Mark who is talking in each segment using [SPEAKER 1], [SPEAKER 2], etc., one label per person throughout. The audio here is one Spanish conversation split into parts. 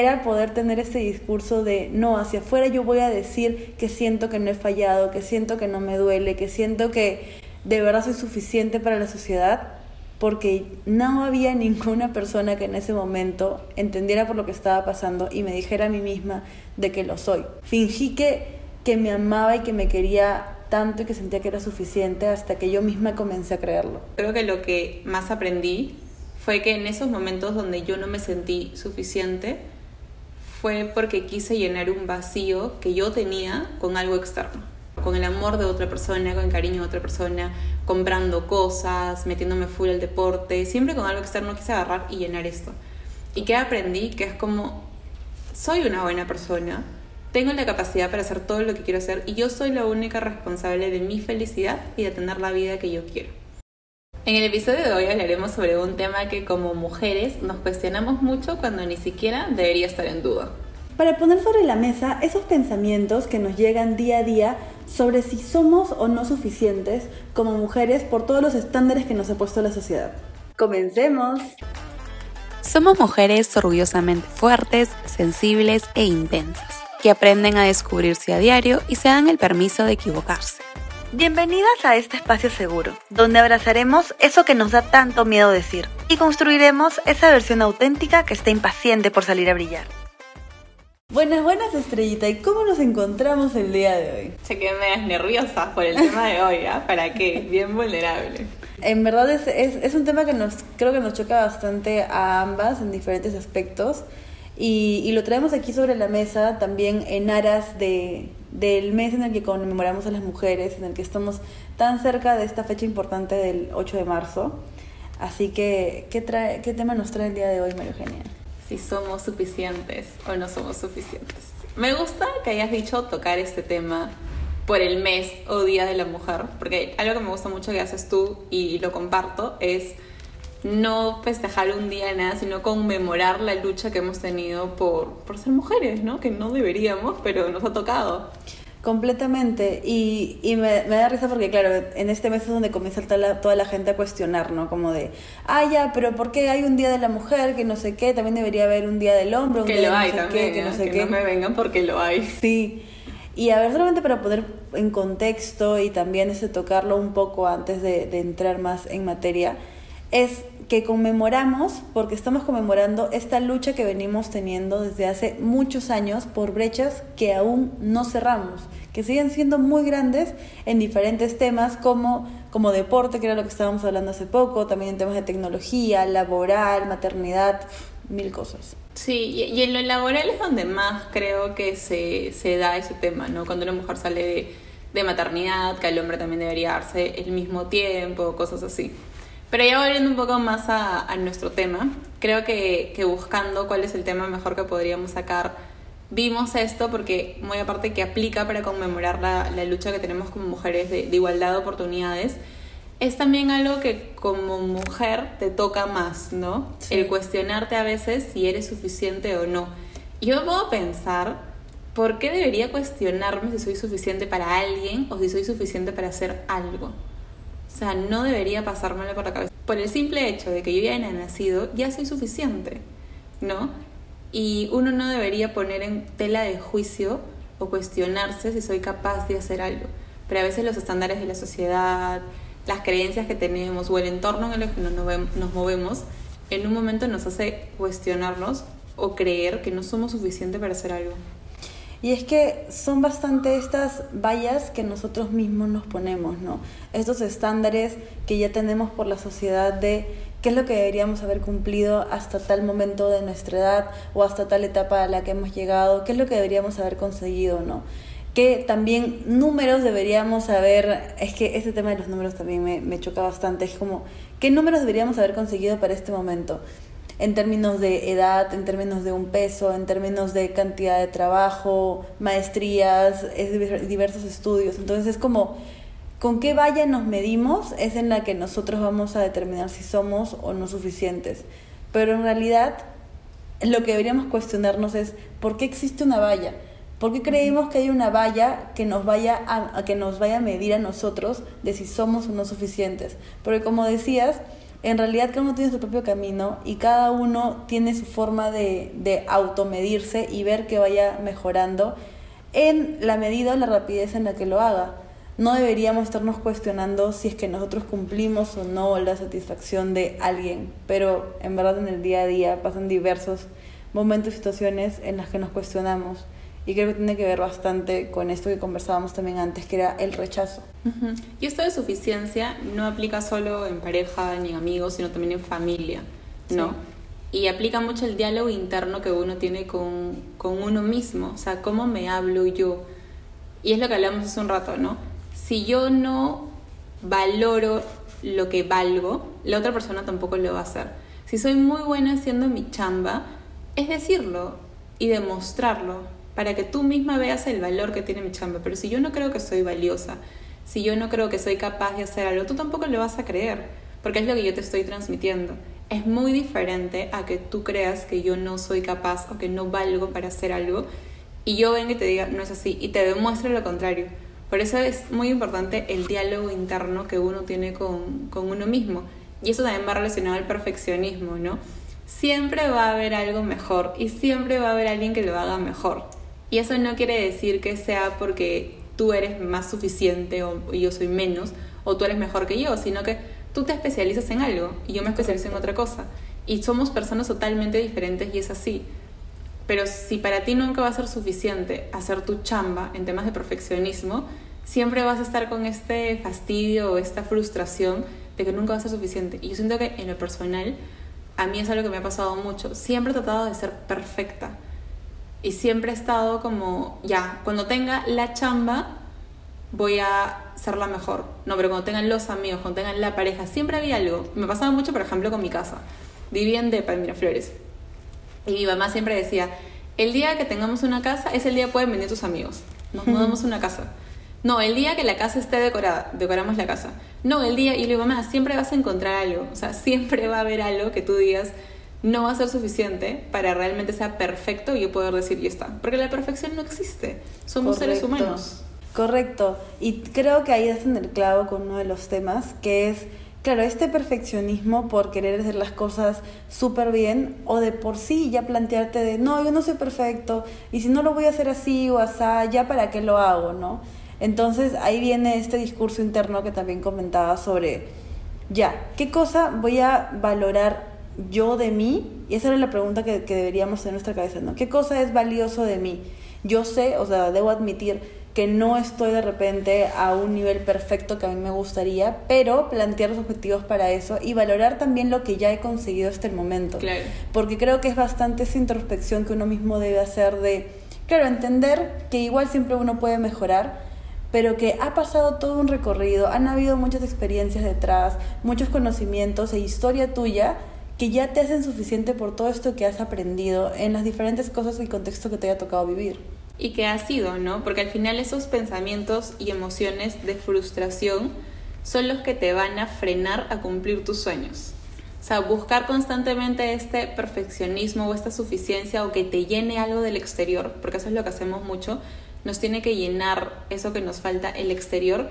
[SPEAKER 1] era poder tener este discurso de, no, hacia afuera yo voy a decir que siento que no he fallado, que siento que no me duele, que siento que de verdad soy suficiente para la sociedad, porque no había ninguna persona que en ese momento entendiera por lo que estaba pasando y me dijera a mí misma de que lo soy. Fingí que, que me amaba y que me quería tanto y que sentía que era suficiente hasta que yo misma comencé a creerlo.
[SPEAKER 2] Creo que lo que más aprendí fue que en esos momentos donde yo no me sentí suficiente fue porque quise llenar un vacío que yo tenía con algo externo, con el amor de otra persona, con el cariño de otra persona, comprando cosas, metiéndome full al deporte, siempre con algo externo quise agarrar y llenar esto. Y que aprendí que es como, soy una buena persona, tengo la capacidad para hacer todo lo que quiero hacer y yo soy la única responsable de mi felicidad y de tener la vida que yo quiero. En el episodio de hoy hablaremos sobre un tema que como mujeres nos cuestionamos mucho cuando ni siquiera debería estar en duda.
[SPEAKER 1] Para poner sobre la mesa esos pensamientos que nos llegan día a día sobre si somos o no suficientes como mujeres por todos los estándares que nos ha puesto la sociedad. Comencemos.
[SPEAKER 3] Somos mujeres orgullosamente fuertes, sensibles e intensas, que aprenden a descubrirse a diario y se dan el permiso de equivocarse.
[SPEAKER 1] Bienvenidas a este espacio seguro, donde abrazaremos eso que nos da tanto miedo decir y construiremos esa versión auténtica que está impaciente por salir a brillar. Buenas, buenas estrellita, ¿y cómo nos encontramos el día de hoy?
[SPEAKER 2] Se quedé medias nerviosa por el tema de hoy, ¿ah? ¿Para qué? Bien vulnerable.
[SPEAKER 1] En verdad es, es, es, un tema que nos creo que nos choca bastante a ambas en diferentes aspectos y, y lo traemos aquí sobre la mesa también en aras de, del mes en el que conmemoramos a las mujeres, en el que estamos tan cerca de esta fecha importante del 8 de marzo. Así que, ¿qué, trae, qué tema nos trae el día de hoy, María Eugenia?
[SPEAKER 2] Si somos suficientes o no somos suficientes. Me gusta que hayas dicho tocar este tema por el mes o Día de la Mujer, porque algo que me gusta mucho que haces tú y lo comparto es no festejar un día nada, sino conmemorar la lucha que hemos tenido por, por ser mujeres, ¿no? Que no deberíamos, pero nos ha tocado.
[SPEAKER 1] Completamente. Y, y me, me, da risa porque, claro, en este mes es donde comienza toda la, toda la gente a cuestionar, ¿no? Como de, ah, ya, pero ¿por qué hay un día de la mujer que no sé qué? También debería haber un día del hombre, un
[SPEAKER 2] que
[SPEAKER 1] día
[SPEAKER 2] lo
[SPEAKER 1] de
[SPEAKER 2] hay
[SPEAKER 1] no sé
[SPEAKER 2] también,
[SPEAKER 1] qué, que no
[SPEAKER 2] ¿eh?
[SPEAKER 1] sé
[SPEAKER 2] que
[SPEAKER 1] qué.
[SPEAKER 2] no me vengan porque lo hay.
[SPEAKER 1] Sí. Y a ver, solamente para poner en contexto y también ese tocarlo un poco antes de, de entrar más en materia, es que conmemoramos, porque estamos conmemorando esta lucha que venimos teniendo desde hace muchos años por brechas que aún no cerramos, que siguen siendo muy grandes en diferentes temas como, como deporte, que era lo que estábamos hablando hace poco, también en temas de tecnología, laboral, maternidad, mil cosas.
[SPEAKER 2] Sí, y, en lo laboral es donde más creo que se, se da ese tema, ¿no? Cuando una mujer sale de, de maternidad, que el hombre también debería darse el mismo tiempo, cosas así. Pero ya volviendo un poco más a, a nuestro tema, creo que, que, buscando cuál es el tema mejor que podríamos sacar, vimos esto porque muy aparte que aplica para conmemorar la, la lucha que tenemos como mujeres de, de, igualdad de oportunidades, es también algo que como mujer te toca más, ¿no? Sí. El cuestionarte a veces si eres suficiente o no. Yo puedo pensar, ¿por qué debería cuestionarme si soy suficiente para alguien o si soy suficiente para hacer algo? O sea, no debería pasármelo por la cabeza. Por el simple hecho de que yo ya haya nacido, ya soy suficiente, ¿no? Y uno no debería poner en tela de juicio o cuestionarse si soy capaz de hacer algo. Pero a veces los estándares de la sociedad, las creencias que tenemos o el entorno en el que nos movemos, en un momento nos hace cuestionarnos o creer que no somos suficientes para hacer algo.
[SPEAKER 1] Y es que son bastante estas vallas que nosotros mismos nos ponemos, ¿no? Estos estándares que ya tenemos por la sociedad de qué es lo que deberíamos haber cumplido hasta tal momento de nuestra edad o hasta tal etapa a la que hemos llegado, qué es lo que deberíamos haber conseguido, ¿no? Que también números deberíamos haber, es que este tema de los números también me, me choca bastante, es como, ¿qué números deberíamos haber conseguido para este momento? en términos de edad, en términos de un peso, en términos de cantidad de trabajo, maestrías, es diversos estudios. Entonces es como, con qué valla nos medimos es en la que nosotros vamos a determinar si somos o no suficientes. Pero en realidad lo que deberíamos cuestionarnos es, ¿por qué existe una valla? ¿Por qué creemos que hay una valla que nos vaya a, que nos vaya a medir a nosotros de si somos o no suficientes? Porque como decías, En realidad cada uno tiene su propio camino y cada uno tiene su forma de, de automedirse y ver que vaya mejorando en la medida o la rapidez en la que lo haga. No deberíamos estarnos cuestionando si es que nosotros cumplimos o no la satisfacción de alguien, pero en verdad en el día a día pasan diversos momentos y situaciones en las que nos cuestionamos. Y creo que tiene que ver bastante con esto que conversábamos también antes, que era el rechazo.
[SPEAKER 2] Y esto de suficiencia no aplica solo en pareja ni en amigos, sino también en familia, ¿no? Y aplica mucho el diálogo interno que uno tiene con, con uno mismo, o sea, cómo me hablo yo. Y es lo que hablamos hace un rato, ¿no? Si yo no valoro lo que valgo, la otra persona tampoco lo va a hacer. Si soy muy buena haciendo mi chamba, es decirlo y demostrarlo para que tú misma veas el valor que tiene mi chamba. Pero si yo no creo que soy valiosa, si yo no creo que soy capaz de hacer algo, tú tampoco lo vas a creer, porque es lo que yo te estoy transmitiendo. Es muy diferente a que tú creas que yo no soy capaz o que no valgo para hacer algo y yo venga y te diga, no es así, y te demuestre lo contrario. Por eso es muy importante el diálogo interno que uno tiene con, con uno mismo. Y eso también va relacionado al perfeccionismo, ¿no? Siempre va a haber algo mejor y siempre va a haber alguien que lo haga mejor. Y eso no quiere decir que sea porque tú eres más suficiente o yo soy menos o tú eres mejor que yo, sino que tú te especializas en algo y yo me especializo en otra cosa. Y somos personas totalmente diferentes y es así. Pero si para ti nunca va a ser suficiente hacer tu chamba en temas de perfeccionismo, siempre vas a estar con este fastidio o esta frustración de que nunca va a ser suficiente. Y yo siento que en lo personal, a mí es algo que me ha pasado mucho. Siempre he tratado de ser perfecta y siempre he estado como, ya, cuando tenga la chamba, voy a ser la mejor. No, pero cuando tengan los amigos, cuando tengan la pareja, siempre había algo. Me pasaba mucho, por ejemplo, con mi casa. Vivía en Depa, en. Y mi mamá siempre decía, el día que tengamos una casa, ese día pueden venir tus amigos. Nos mudamos a una casa. No, el día que la casa esté decorada, decoramos la casa. No, el día, y le digo, mamá, siempre vas a encontrar algo. O sea, siempre va a haber algo que tú digas, no va a ser suficiente para realmente sea perfecto y yo poder decir y está. Porque la perfección no existe. Somos seres humanos.
[SPEAKER 1] Correcto. Y creo que ahí es en el clavo con uno de los temas, que es, claro, este perfeccionismo por querer hacer las cosas súper bien o de por sí ya plantearte de, no, yo no soy perfecto y si no lo voy a hacer así o así, ya para qué lo hago, ¿no? Entonces ahí viene este discurso interno que también comentaba sobre, ya, ¿qué cosa voy a valorar yo de mí? Y esa era la pregunta que, que deberíamos tener en nuestra cabeza, ¿no? ¿Qué cosa es valioso de mí? Yo sé, o sea, debo admitir que no estoy de repente a un nivel perfecto que a mí me gustaría, pero plantear los objetivos para eso y valorar también lo que ya he conseguido hasta el momento.
[SPEAKER 2] Claro.
[SPEAKER 1] Porque creo que es bastante esa introspección que uno mismo debe hacer de, claro, entender que igual siempre uno puede mejorar, pero que ha pasado todo un recorrido, han habido muchas experiencias detrás, muchos conocimientos e historia tuya que ya te hacen suficiente por todo esto que has aprendido en las diferentes cosas y contextos que te haya tocado vivir.
[SPEAKER 2] Y que ha sido, ¿no? Porque al final esos pensamientos y emociones de frustración son los que te van a frenar a cumplir tus sueños. O sea, buscar constantemente este perfeccionismo o esta suficiencia o que te llene algo del exterior, porque eso es lo que hacemos mucho, nos tiene que llenar eso que nos falta el exterior,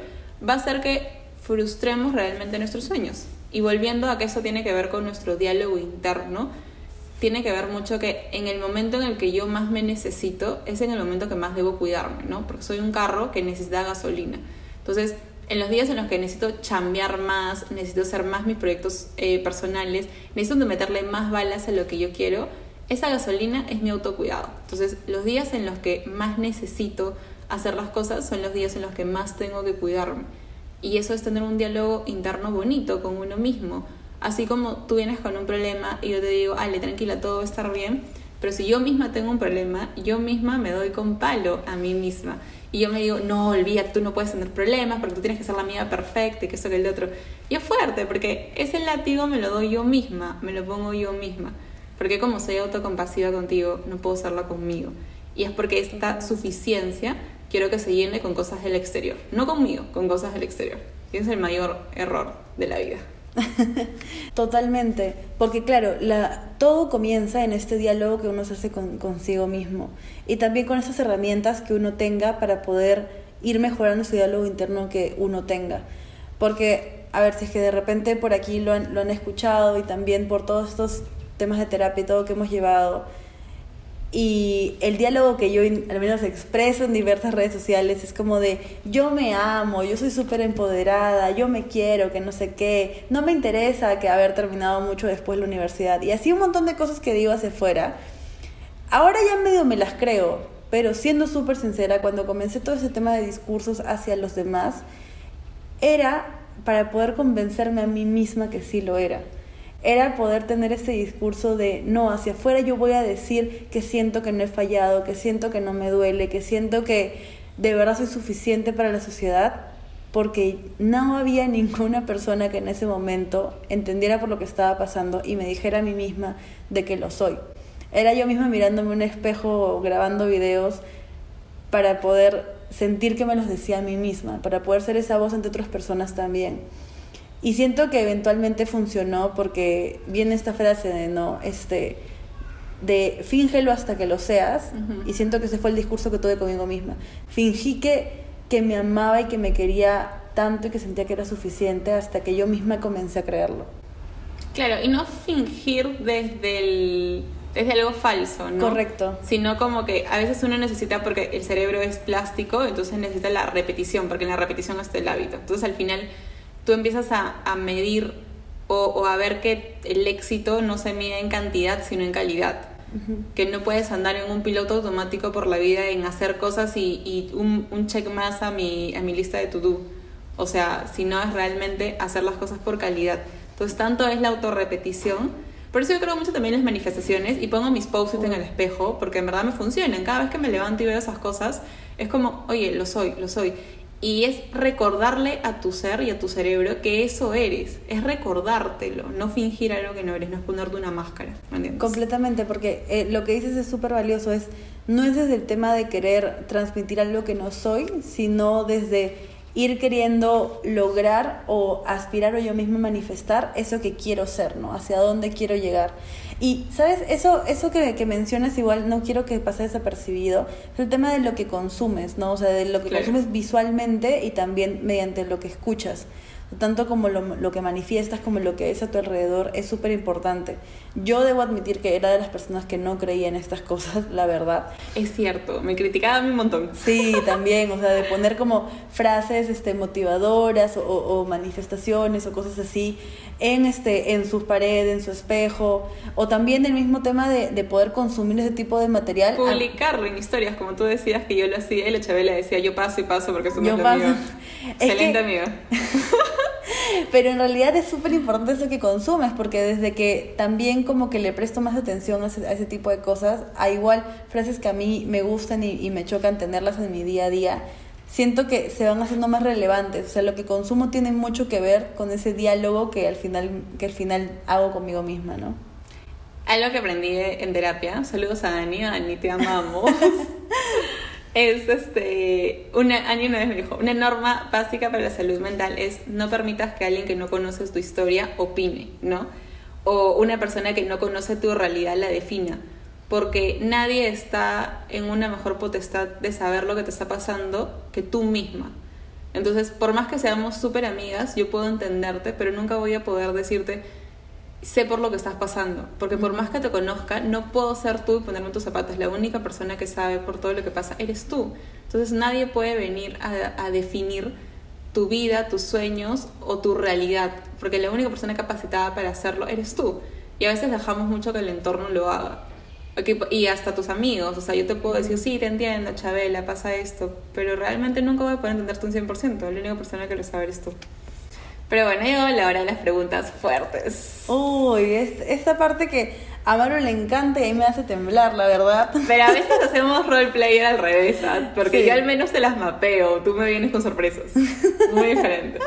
[SPEAKER 2] va a hacer que frustremos realmente nuestros sueños. Y volviendo a que eso tiene que ver con nuestro diálogo interno, tiene que ver mucho que en el momento en el que yo más me necesito es en el momento que más debo cuidarme, ¿no? Porque soy un carro que necesita gasolina. Entonces, en los días en los que necesito chambear más, necesito hacer más mis proyectos eh, personales, necesito meterle más balas a lo que yo quiero, esa gasolina es mi autocuidado. Entonces, los días en los que más necesito hacer las cosas son los días en los que más tengo que cuidarme. Y eso es tener un diálogo interno bonito con uno mismo. Así como tú vienes con un problema y yo te digo, Ale, tranquila, todo va a estar bien. Pero si yo misma tengo un problema, yo misma me doy con palo a mí misma. Y yo me digo, no, olvídate, tú no puedes tener problemas porque tú tienes que ser la amiga perfecta y que eso que el otro. Y es fuerte porque ese látigo me lo doy yo misma, me lo pongo yo misma. Porque como soy autocompasiva contigo, no puedo serla conmigo. Y es porque esta suficiencia quiero que se llene con cosas del exterior, no conmigo, con cosas del exterior. Y es el mayor error de la vida.
[SPEAKER 1] Totalmente, porque claro, la, todo comienza en este diálogo que uno se hace con, consigo mismo y también con esas herramientas que uno tenga para poder ir mejorando ese diálogo interno que uno tenga. Porque a ver si es que de repente por aquí lo han, lo han escuchado y también por todos estos temas de terapia y todo que hemos llevado. Y el diálogo que yo al menos expreso en diversas redes sociales es como de yo me amo, yo soy súper empoderada, yo me quiero, que no sé qué, no me interesa que haber terminado mucho después la universidad. Y así un montón de cosas que digo hacia afuera. Ahora ya medio me las creo, pero siendo súper sincera, cuando comencé todo ese tema de discursos hacia los demás, era para poder convencerme a mí misma que sí lo era era poder tener ese discurso de, no, hacia afuera yo voy a decir que siento que no he fallado, que siento que no me duele, que siento que de verdad soy suficiente para la sociedad, porque no había ninguna persona que en ese momento entendiera por lo que estaba pasando y me dijera a mí misma de que lo soy. Era yo misma mirándome un espejo, grabando videos para poder sentir que me los decía a mí misma, para poder ser esa voz ante otras personas también. Y siento que eventualmente funcionó porque viene esta frase de no, este, de fíngelo hasta que lo seas. Y siento que ese fue el discurso que tuve conmigo misma. Fingí que, que me amaba y que me quería tanto y que sentía que era suficiente hasta que yo misma comencé a creerlo.
[SPEAKER 2] Claro, y no fingir desde el desde algo falso, ¿no?
[SPEAKER 1] Correcto.
[SPEAKER 2] Sino como que a veces uno necesita, porque el cerebro es plástico, entonces necesita la repetición, porque en la repetición está el hábito. Entonces al final tú empiezas a, medir o, a ver que el éxito no se mide en cantidad, sino en calidad. Que no puedes andar en un piloto automático por la vida en hacer cosas y, un, un, check más a mi, a mi lista de to-do. O sea, si no es realmente hacer las cosas por calidad. Entonces, tanto es la autorrepetición. Por eso yo creo mucho también en las manifestaciones y pongo mis post-its en el espejo porque en verdad me funcionan. Cada vez que me levanto y veo esas cosas, es como, oye, lo soy, lo soy. Y es recordarle a tu ser y a tu cerebro que eso eres. Es recordártelo, no fingir algo que no eres, no es ponerte una máscara.
[SPEAKER 1] Completamente, porque eh, lo que dices es súper valioso. Es, no es desde el tema de querer transmitir algo que no soy, sino desde ir queriendo lograr o aspirar o yo mismo manifestar eso que quiero ser, ¿no? Hacia dónde quiero llegar. Y, ¿sabes? Eso, eso que, que mencionas igual no quiero que pase desapercibido, es el tema de lo que consumes, ¿no? O sea, de lo que consumes visualmente y también mediante lo que escuchas tanto como lo, lo, que manifiestas como lo que es a tu alrededor es súper importante. Yo debo admitir que era de las personas que no creía en estas cosas, la verdad.
[SPEAKER 2] Es cierto, me criticaba a mí un montón.
[SPEAKER 1] Sí, también, o sea, de poner como frases este, motivadoras o, o manifestaciones o cosas así en, este, en sus paredes, en su espejo, o también el mismo tema de, de poder consumir ese tipo de material.
[SPEAKER 2] Publicarlo en historias, como tú decías que yo lo hacía y la Chabela decía, yo paso y paso porque somos yo paso. Excelente amiga.
[SPEAKER 1] Pero en realidad es súper importante eso que consumes, porque desde que también como que le presto más atención a ese, tipo de cosas, a igual frases que a mí me gustan y, y me chocan tenerlas en mi día a día, siento que se van haciendo más relevantes. O sea, lo que consumo tiene mucho que ver con ese diálogo que al final, que al final hago conmigo misma, ¿no?
[SPEAKER 2] Algo que aprendí en terapia, saludos a Ani, Ani te amamos. es este, una, Ani una vez me dijo, una norma básica para la salud mental es no permitas que alguien que no conoce tu historia opine, ¿no? O una persona que no conoce tu realidad la defina, porque nadie está en una mejor potestad de saber lo que te está pasando que tú misma. Entonces, por más que seamos súper amigas, yo puedo entenderte, pero nunca voy a poder decirte, sé por lo que estás pasando, porque por más que te conozca, no puedo ser tú y ponerme en tus zapatos. La única persona que sabe por todo lo que pasa eres tú. Entonces nadie puede venir a, definir tu vida, tus sueños o tu realidad, porque la única persona capacitada para hacerlo eres tú. Y a veces dejamos mucho que el entorno lo haga. y hasta tus amigos, o sea, yo te puedo decir, sí, te entiendo, Chabela, pasa esto, pero realmente nunca voy a poder entenderte un 100%, la única persona que lo sabe eres tú. Pero bueno, llegó la hora de las preguntas fuertes.
[SPEAKER 1] Uy, esta parte que a Maru le encanta y me hace temblar, la verdad.
[SPEAKER 2] Pero a veces hacemos roleplayer al revés, ¿sabes? porque yo al menos te las mapeo, tú me vienes con sorpresas. Muy diferente.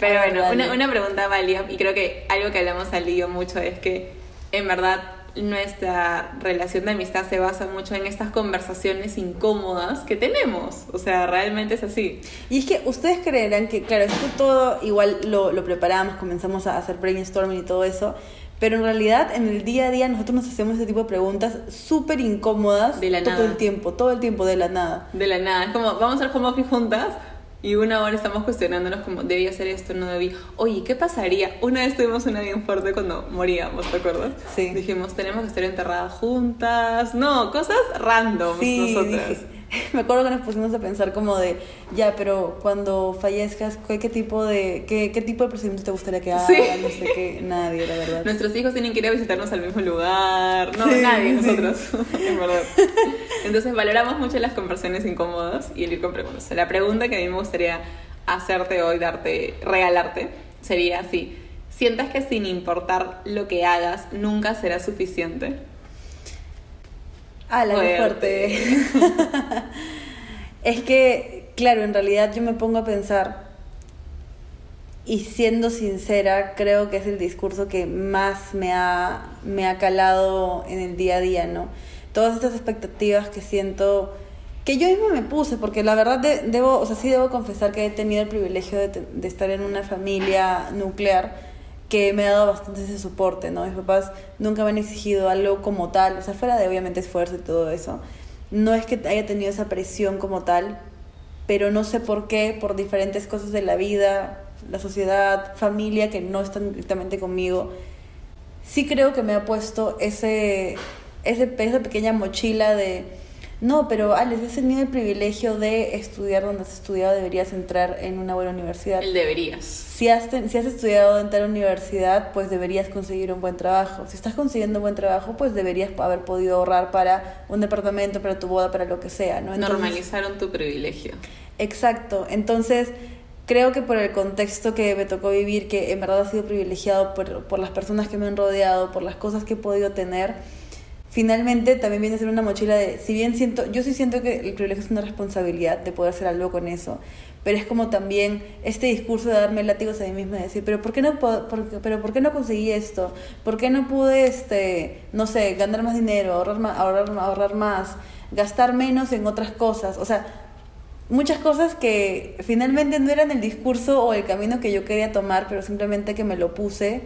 [SPEAKER 2] Pero bueno, una, una, pregunta válida, y creo que algo que hablamos al lío mucho es que en verdad nuestra relación de amistad se basa mucho en estas conversaciones incómodas que tenemos. O sea, realmente es así.
[SPEAKER 1] Y es que ustedes creerán que, claro, esto todo igual lo, lo preparamos, comenzamos a hacer brainstorming y todo eso. Pero en realidad, en el día a día, nosotros nos hacemos este tipo de preguntas súper incómodas
[SPEAKER 2] de la
[SPEAKER 1] todo el tiempo, todo el tiempo, de la nada.
[SPEAKER 2] De la nada. Es como, vamos a hacer home office juntas, Y una hora estamos cuestionándonos como, ¿debía hacer esto? ¿No debí? Oye, ¿qué pasaría? Una vez tuvimos una bien fuerte cuando moríamos, ¿te acuerdas?
[SPEAKER 1] Sí.
[SPEAKER 2] Dijimos, tenemos que estar enterradas juntas. No, cosas random
[SPEAKER 1] Sí,
[SPEAKER 2] nosotras.
[SPEAKER 1] dije- me acuerdo que nos pusimos a pensar como de, ya, pero cuando fallezcas, ¿qué, qué tipo de qué, qué tipo de procedimiento te gustaría que haga?
[SPEAKER 2] Sí.
[SPEAKER 1] No sé qué, nadie, la verdad.
[SPEAKER 2] Nuestros hijos tienen que ir a visitarnos al mismo lugar. No,
[SPEAKER 1] Sí,
[SPEAKER 2] nadie,
[SPEAKER 1] sí.
[SPEAKER 2] nosotros, en verdad. Entonces valoramos mucho las conversaciones incómodas y el ir con preguntas. La pregunta que a mí me gustaría hacerte hoy, darte, regalarte, sería así. ¿Sientas que sin importar lo que hagas, nunca será suficiente?
[SPEAKER 1] Ah, la fuerte.
[SPEAKER 2] Fuerte.
[SPEAKER 1] es que, claro, en realidad yo me pongo a pensar, y siendo sincera, creo que es el discurso que más me ha, me ha calado en el día a día, ¿no? Todas estas expectativas que siento, que yo misma me puse, porque la verdad de- debo, o sea, sí debo confesar que he tenido el privilegio de, de estar en una familia nuclear que me ha dado bastante ese soporte, ¿no? Mis papás nunca me han exigido algo como tal, o sea, fuera de obviamente esfuerzo y todo eso. No es que haya tenido esa presión como tal, pero no sé por qué, por diferentes cosas de la vida, la sociedad, familia que no están directamente conmigo, sí creo que me ha puesto ese, ese, esa pequeña mochila de, no, pero Alex, has tenido el privilegio de estudiar donde has estudiado, deberías entrar en una buena universidad.
[SPEAKER 2] El deberías.
[SPEAKER 1] Si has, si has estudiado en tal universidad, pues deberías conseguir un buen trabajo. Si estás consiguiendo un buen trabajo, pues deberías haber podido ahorrar para un departamento, para tu boda, para lo que sea, ¿no? Entonces-
[SPEAKER 2] Normalizaron tu privilegio.
[SPEAKER 1] Exacto. Entonces, creo que por el contexto que me tocó vivir, que en verdad ha sido privilegiado por, por las personas que me han rodeado, por las cosas que he podido tener, finalmente también viene a ser una mochila de, si bien siento, yo sí siento que el privilegio es una responsabilidad de poder hacer algo con eso, pero es como también este discurso de darme látigos a mí misma y decir, pero ¿por qué no, por pero ¿por qué no conseguí esto? ¿Por qué no pude, este, no sé, ganar más dinero, ahorrar más, ahorrar, ahorrar más, gastar menos en otras cosas? O sea, muchas cosas que finalmente no eran el discurso o el camino que yo quería tomar, pero simplemente que me lo puse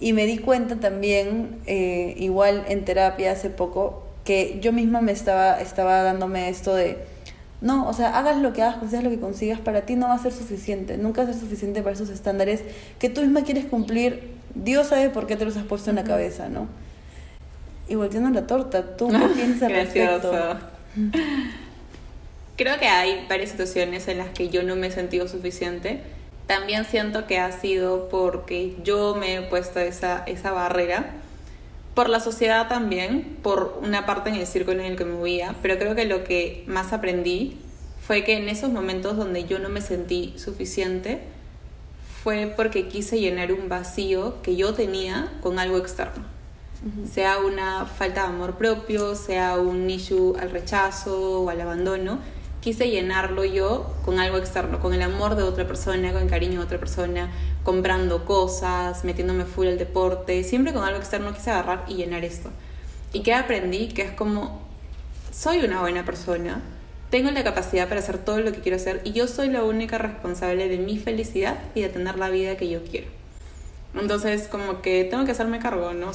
[SPEAKER 1] y me di cuenta también, eh, igual en terapia hace poco, que yo misma me estaba, estaba dándome esto de, no, o sea, hagas lo que hagas, consigas lo que consigas, para ti no va a ser suficiente, nunca va a ser suficiente para esos estándares que tú misma quieres cumplir, Dios sabe por qué te los has puesto en la cabeza, ¿no? Y volteando la torta, ¿tú qué piensas al respecto?
[SPEAKER 2] Creo que hay varias situaciones en las que yo no me he sentido suficiente. También siento que ha sido porque yo me he puesto esa, esa barrera. Por la sociedad también, por una parte en el círculo en el que me movía, pero creo que lo que más aprendí fue que en esos momentos donde yo no me sentí suficiente fue porque quise llenar un vacío que yo tenía con algo externo sea una falta de amor propio, sea un issue al rechazo o al abandono, quise llenarlo yo con algo externo, con el amor de otra persona, con el cariño de otra persona, comprando cosas, metiéndome full al deporte, siempre con algo externo quise agarrar y llenar esto. ¿Y qué aprendí? Que es como, soy una buena persona, tengo la capacidad para hacer todo lo que quiero hacer y yo soy la única responsable de mi felicidad y de tener la vida que yo quiero. Entonces, como que tengo que hacerme cargo, ¿no? O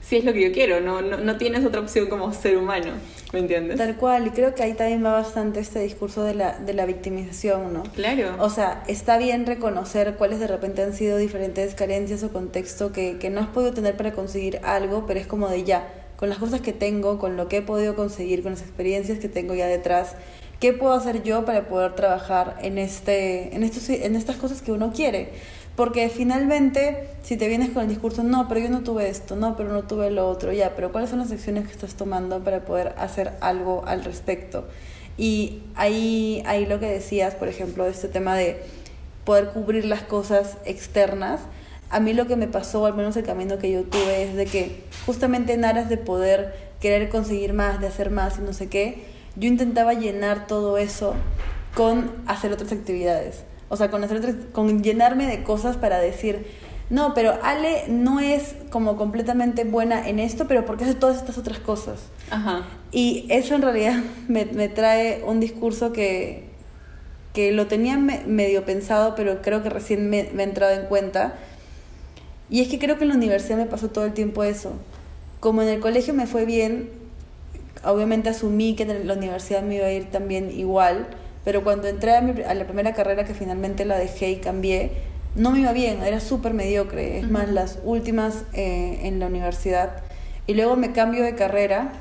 [SPEAKER 2] si es lo que yo quiero, no, no, no tienes otra opción como ser humano, ¿me entiendes?
[SPEAKER 1] Tal cual, y creo que ahí también va bastante este discurso de la, de la victimización, ¿no?
[SPEAKER 2] Claro.
[SPEAKER 1] O sea, está bien reconocer cuáles de repente han sido diferentes carencias o contexto que, que no has podido tener para conseguir algo, pero es como de ya, con las cosas que tengo, con lo que he podido conseguir, con las experiencias que tengo ya detrás, ¿qué puedo hacer yo para poder trabajar en, este, en, estos, en estas cosas que uno quiere? Porque finalmente, si te vienes con el discurso, no, pero yo no tuve esto, no, pero no tuve lo otro, ya, pero ¿cuáles son las acciones que estás tomando para poder hacer algo al respecto? Y ahí, ahí lo que decías, por ejemplo, este tema de poder cubrir las cosas externas, a mí lo que me pasó, al menos el camino que yo tuve, es de que justamente en aras de poder querer conseguir más, de hacer más y no sé qué, yo intentaba llenar todo eso con hacer otras actividades. O sea, con, hacer con llenarme de cosas para decir, no, pero Ale no es como completamente buena en esto, pero porque hace todas estas otras cosas.
[SPEAKER 2] Ajá.
[SPEAKER 1] Y eso en realidad me, me trae un discurso que, que lo tenía me- medio pensado, pero creo que recién me, me he entrado en cuenta. Y es que creo que en la universidad me pasó todo el tiempo eso. Como en el colegio me fue bien, obviamente asumí que en la universidad me iba a ir también igual, pero cuando entré a, mi- a la primera carrera que finalmente la dejé y cambié, no me iba bien, era súper mediocre, es más,
[SPEAKER 2] Ujú.
[SPEAKER 1] las últimas eh, en la universidad. Y luego me cambio de carrera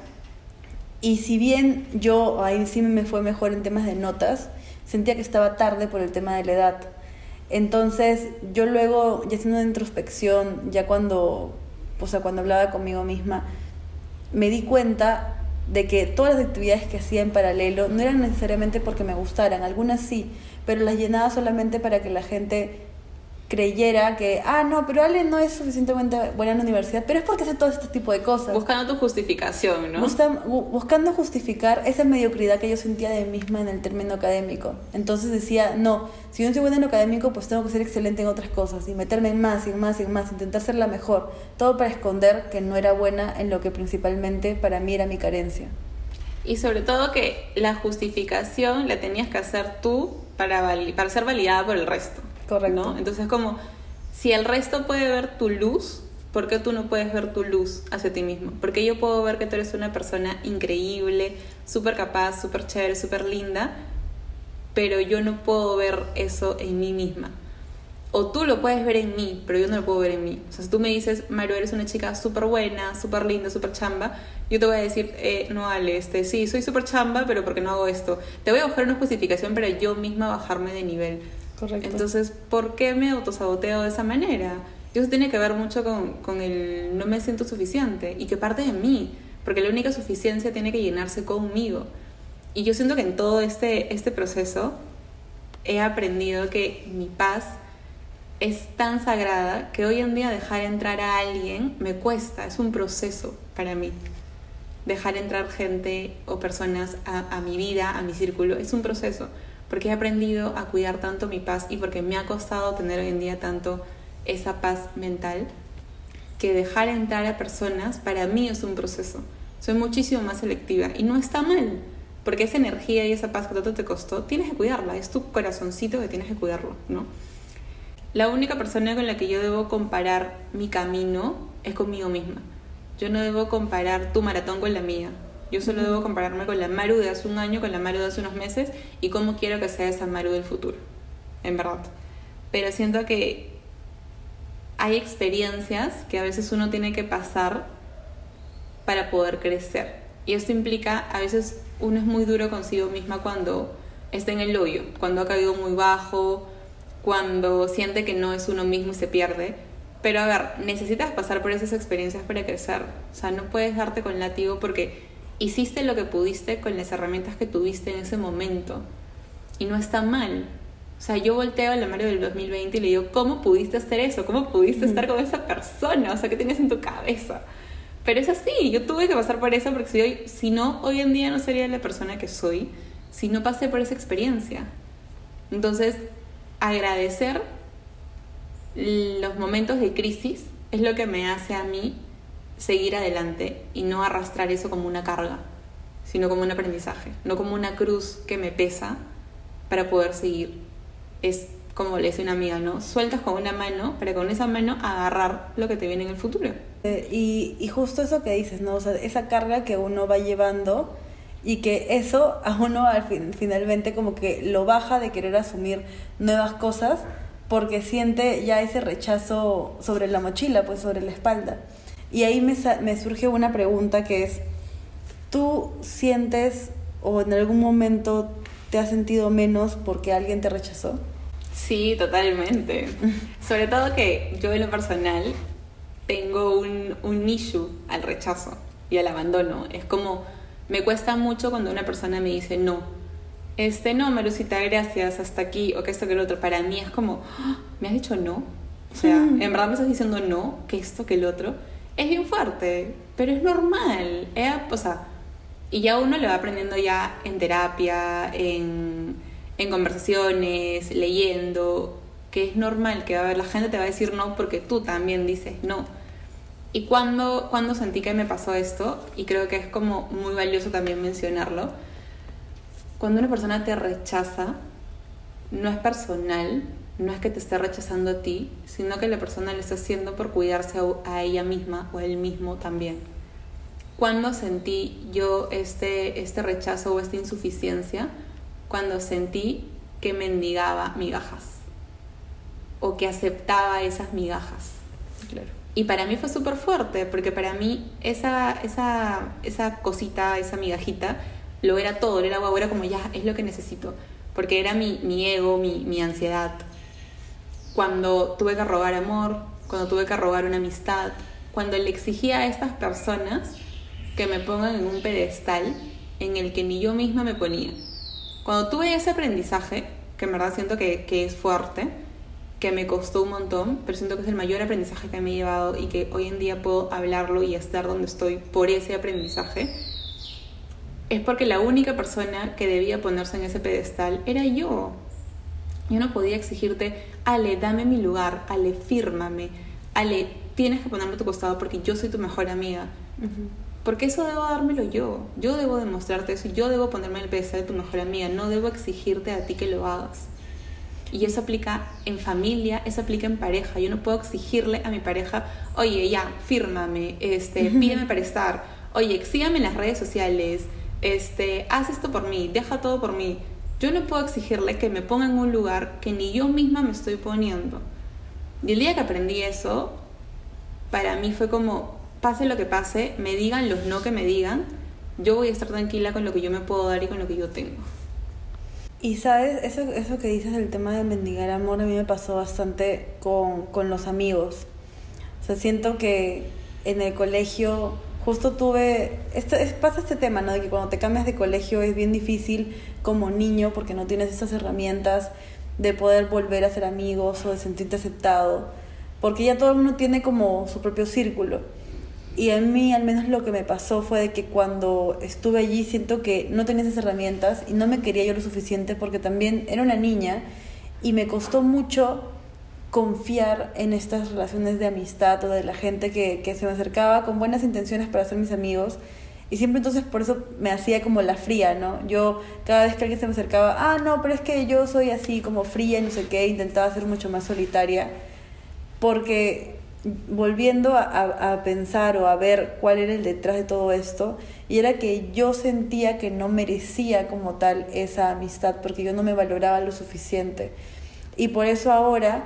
[SPEAKER 1] y si bien yo ahí sí me fue mejor en temas de notas, sentía que estaba tarde por el tema de la edad. Entonces, yo luego, ya haciendo una introspección, ya cuando, o sea, cuando hablaba conmigo misma, me di cuenta de que todas las actividades que hacía en paralelo no eran necesariamente porque me gustaran, algunas sí, pero las llenaba solamente para que la gente creyera que, ah, no, pero Ale no es suficientemente buena en la universidad, pero es porque hace todo este tipo de cosas.
[SPEAKER 2] Buscando tu justificación, ¿no?
[SPEAKER 1] Busca- bu- buscando justificar esa mediocridad que yo sentía de mí misma en el término académico. Entonces decía, no, si yo no soy buena en lo académico, pues tengo que ser excelente en otras cosas y meterme en más y en más y en más, intentar ser la mejor. Todo para esconder que no era buena en lo que principalmente para mí era mi carencia.
[SPEAKER 2] Y sobre todo que la justificación la tenías que hacer tú para, para ser validada por el resto.
[SPEAKER 1] Correcto.
[SPEAKER 2] ¿no? Entonces, como si el resto puede ver tu luz, ¿por qué tú no puedes ver tu luz hacia ti mismo? Porque yo puedo ver que tú eres una persona increíble, súper capaz, súper chévere, súper linda, pero yo no puedo ver eso en mí misma. O tú lo puedes ver en mí, pero yo no lo puedo ver en mí. O sea, si tú me dices, Maru, eres una chica súper buena, súper linda, súper chamba, yo te voy a decir, eh, no, Ale, este, sí, soy súper chamba, pero porque no hago esto. Te voy a buscar una justificación para yo misma bajarme de nivel.
[SPEAKER 1] Correcto.
[SPEAKER 2] Entonces, ¿por qué me autosaboteo de esa manera? Eso tiene que ver mucho con, con el no me siento suficiente y que parte de mí, porque la única suficiencia tiene que llenarse conmigo. Y yo siento que en todo este, este proceso he aprendido que mi paz es tan sagrada que hoy en día dejar entrar a alguien me cuesta, es un proceso para mí. Dejar entrar gente o personas a, a mi vida, a mi círculo, es un proceso, porque he aprendido a cuidar tanto mi paz y porque me ha costado tener hoy en día tanto esa paz mental, que dejar entrar a personas para mí es un proceso. Soy muchísimo más selectiva y no está mal, porque esa energía y esa paz que tanto te costó, tienes que cuidarla, es tu corazoncito que tienes que cuidarlo, ¿no? La única persona con la que yo debo comparar mi camino es conmigo misma. Yo no debo comparar tu maratón con la mía. Yo solo debo compararme con la Maru de hace un año, con la Maru de hace unos meses y cómo quiero que sea esa Maru del futuro. En verdad. Pero siento que hay experiencias que a veces uno tiene que pasar para poder crecer. Y esto implica, a veces uno es muy duro consigo misma cuando está en el hoyo, cuando ha caído muy bajo, cuando siente que no es uno mismo y se pierde. Pero a ver, necesitas pasar por esas experiencias para crecer. O sea, no puedes darte con látigo porque hiciste lo que pudiste con las herramientas que tuviste en ese momento. Y no está mal. O sea, yo volteo a la Mario del 2020 y le digo, ¿cómo pudiste hacer eso? ¿Cómo pudiste estar con esa persona? O sea, ¿qué tienes en tu cabeza? Pero es así, yo tuve que pasar por eso porque si, hoy, si no, hoy en día no sería la persona que soy si no pasé por esa experiencia. Entonces, agradecer los momentos de crisis es lo que me hace a mí seguir adelante y no arrastrar eso como una carga, sino como un aprendizaje, no como una cruz que me pesa para poder seguir. Es como le dice una amiga, ¿no? Sueltas con una mano para con esa mano agarrar lo que te viene en el futuro.
[SPEAKER 1] Eh, y, y justo eso que dices, ¿no? O sea, esa carga que uno va llevando y que eso a uno al fin, finalmente como que lo baja de querer asumir nuevas cosas porque siente ya ese rechazo sobre la mochila, pues sobre la espalda. Y ahí me, me surge una pregunta que es, ¿tú sientes o en algún momento te has sentido menos porque alguien te rechazó?
[SPEAKER 2] Sí, totalmente. Sobre todo que yo en lo personal tengo un, un issue al rechazo y al abandono. Es como, me cuesta mucho cuando una persona me dice no. Este, no, Marucita, gracias, hasta aquí, o que esto, que lo otro. Para mí es como, "Ah, ¿me has dicho no? O sea, en verdad me estás diciendo no, que esto, que el otro. Es bien fuerte, pero es normal. Eh, o sea, y ya uno lo va aprendiendo ya en terapia, en, en conversaciones, leyendo, que es normal que la gente te va a decir no porque tú también dices no. Y cuando, cuando sentí que me pasó esto, y creo que es como muy valioso también mencionarlo, cuando una persona te rechaza, no es personal, no es que te esté rechazando a ti, sino que la persona lo está haciendo por cuidarse a, ella misma o a él mismo también. Cuando sentí yo este, este rechazo o esta insuficiencia, cuando sentí que mendigaba migajas o que aceptaba esas migajas.
[SPEAKER 1] Claro.
[SPEAKER 2] Y para mí fue súper fuerte, porque para mí esa, esa, esa cosita, esa migajita, lo era todo, era agua, era como ya, es lo que necesito, porque era mi, mi ego, mi, mi ansiedad. Cuando tuve que robar amor, cuando tuve que robar una amistad, cuando le exigía a estas personas que me pongan en un pedestal en el que ni yo misma me ponía. Cuando tuve ese aprendizaje, que en verdad siento que, que es fuerte, que me costó un montón, pero siento que es el mayor aprendizaje que me he llevado y que hoy en día puedo hablarlo y estar donde estoy por ese aprendizaje, es porque la única persona que debía ponerse en ese pedestal era yo. Yo no podía exigirte, Ale, dame mi lugar, Ale, fírmame, Ale, tienes que ponerme a tu costado porque yo soy tu mejor amiga. Porque eso debo dármelo yo. Yo debo demostrarte eso. Yo debo ponerme el pedestal de tu mejor amiga. No debo exigirte a ti que lo hagas. Y eso aplica en familia, eso aplica en pareja. Yo no puedo exigirle a mi pareja, oye, ya, fírmame, este, pídeme para estar, oye, sígame en las redes sociales, este, haz esto por mí, deja todo por mí. Yo no puedo exigirle que me ponga en un lugar que ni yo misma me estoy poniendo. Y el día que aprendí eso, para mí fue como, pase lo que pase, me digan los no que me digan, yo voy a estar tranquila con lo que yo me puedo dar y con lo que yo tengo.
[SPEAKER 1] Y sabes, eso, eso que dices del tema de mendigar amor, a mí me pasó bastante con, con los amigos. O sea, siento que en el colegio justo tuve, este, es, pasa este tema, ¿no? De que cuando te cambias de colegio es bien difícil como niño porque no tienes esas herramientas de poder volver a ser amigos o de sentirte aceptado, porque ya todo el mundo tiene como su propio círculo. Y a mí al menos lo que me pasó fue de que cuando estuve allí siento que no tenía esas herramientas y no me quería yo lo suficiente porque también era una niña y me costó mucho confiar en estas relaciones de amistad o de la gente que, que se me acercaba con buenas intenciones para ser mis amigos. Y siempre entonces por eso me hacía como la fría, ¿no? Yo cada vez que alguien se me acercaba, ah, no, pero es que yo soy así como fría y no sé qué, intentaba ser mucho más solitaria, porque volviendo a, a, pensar o a ver cuál era el detrás de todo esto, y era que yo sentía que no merecía como tal esa amistad, porque yo no me valoraba lo suficiente. Y por eso ahora,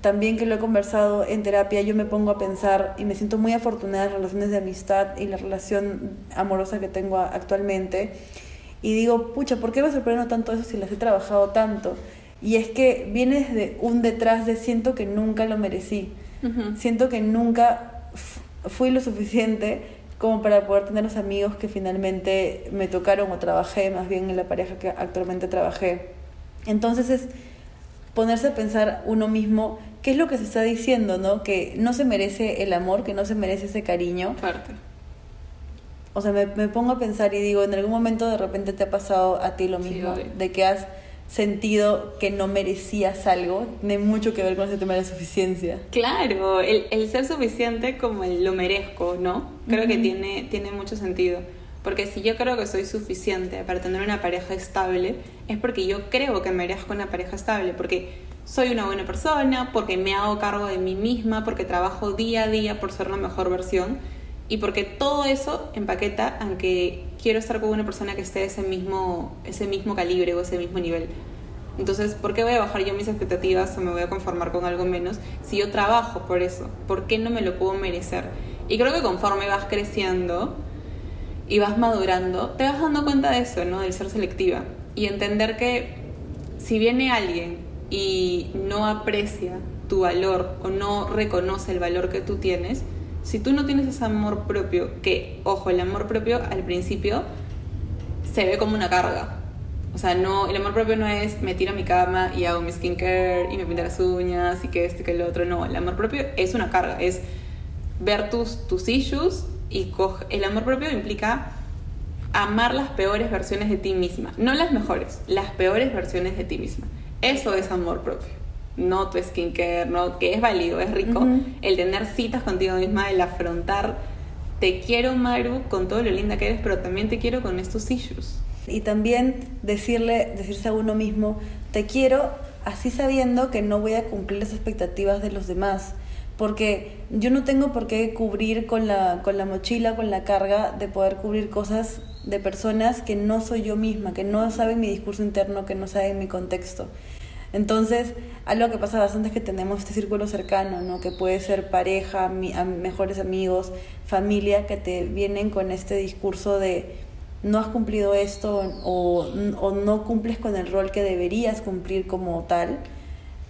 [SPEAKER 1] también que lo he conversado en terapia, yo me pongo a pensar y me siento muy afortunada en las relaciones de amistad y la relación amorosa que tengo actualmente. Y digo, pucha, ¿por qué me sorprendo tanto eso si las he trabajado tanto? Y es que viene desde un detrás de siento que nunca lo merecí Siento que nunca fui lo suficiente como para poder tener los amigos que finalmente me tocaron o trabajé, más bien en la pareja que actualmente trabajé. Entonces es ponerse a pensar uno mismo qué es lo que se está diciendo, ¿no? Que no se merece el amor, que no se merece ese cariño.
[SPEAKER 2] Fuerte.
[SPEAKER 1] O sea, me, me pongo a pensar y digo, en algún momento de repente te ha pasado a ti lo mismo, de que has sentido que no merecías algo, tiene mucho que ver con ese tema de la suficiencia.
[SPEAKER 2] Claro, el, el ser suficiente como el lo merezco, ¿no? Creo que tiene, tiene mucho sentido. Porque si yo creo que soy suficiente para tener una pareja estable, es porque yo creo que merezco una pareja estable, porque soy una buena persona, porque me hago cargo de mí misma, porque trabajo día a día por ser la mejor versión y porque todo eso empaqueta aunque quiero estar con una persona que esté ese mismo, ese mismo calibre o ese mismo nivel. Entonces, ¿por qué voy a bajar yo mis expectativas o me voy a conformar con algo menos si yo trabajo por eso? ¿Por qué no me lo puedo merecer? Y creo que conforme vas creciendo y vas madurando, te vas dando cuenta de eso, ¿no? Del ser selectiva. Y entender que si viene alguien y no aprecia tu valor o no reconoce el valor que tú tienes, si tú no tienes ese amor propio, que, ojo, el amor propio al principio se ve como una carga. O sea, no, el amor propio no es me tiro a mi cama y hago mi skincare y me pinto las uñas y que este que el otro. No, el amor propio es una carga, es ver tus, tus issues y coge, el amor propio implica amar las peores versiones de ti misma, no las mejores, las peores versiones de ti misma. Eso es amor propio no tu skincare, no, que es válido, es rico, el tener citas contigo misma, el afrontar, te quiero Maru con todo lo linda que eres, pero también te quiero con estos issues.
[SPEAKER 1] Y también decirle, decirse a uno mismo, te quiero así sabiendo que no voy a cumplir las expectativas de los demás, porque yo no tengo por qué cubrir con la, con la mochila, con la carga de poder cubrir cosas de personas que no soy yo misma, que no saben mi discurso interno, que no saben mi contexto. Entonces, algo que pasa bastante es que tenemos este círculo cercano, ¿no? Que puede ser pareja, mejores amigos, familia, que te vienen con este discurso de no has cumplido esto o, o no cumples con el rol que deberías cumplir como tal.